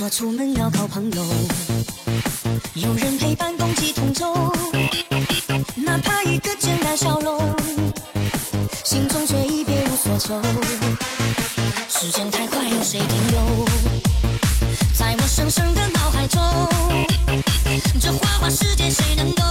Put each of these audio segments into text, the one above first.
说出门要靠朋友有人陪伴共济同舟。哪怕一个简单笑容心中却已别无所求。时间太快有谁停留？在我深深的脑海中这花花世界谁能够？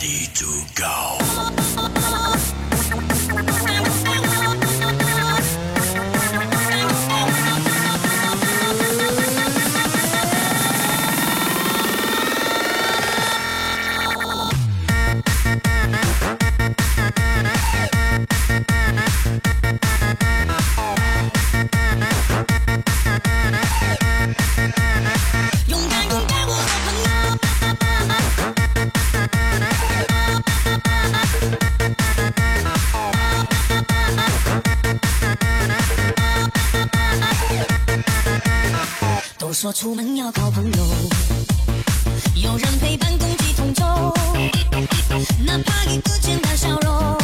ready to go. 说出门要靠朋友有人陪伴共济同舟哪怕一个简单笑容。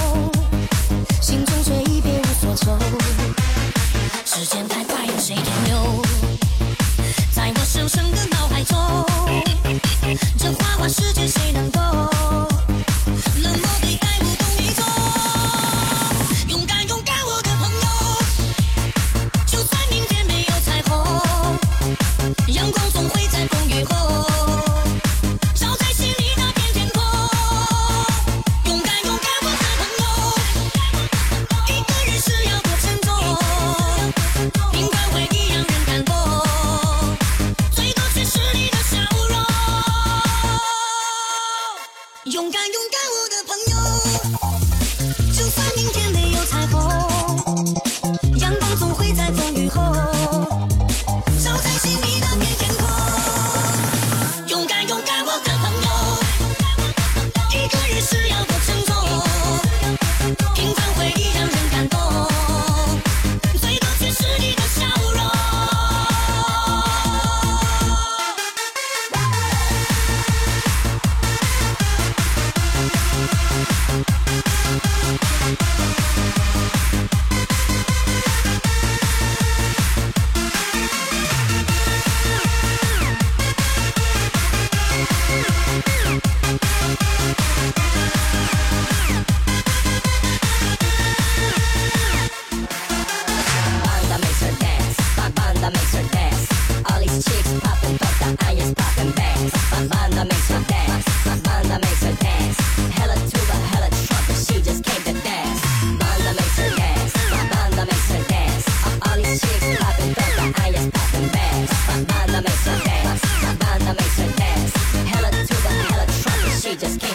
con cañón. just can't.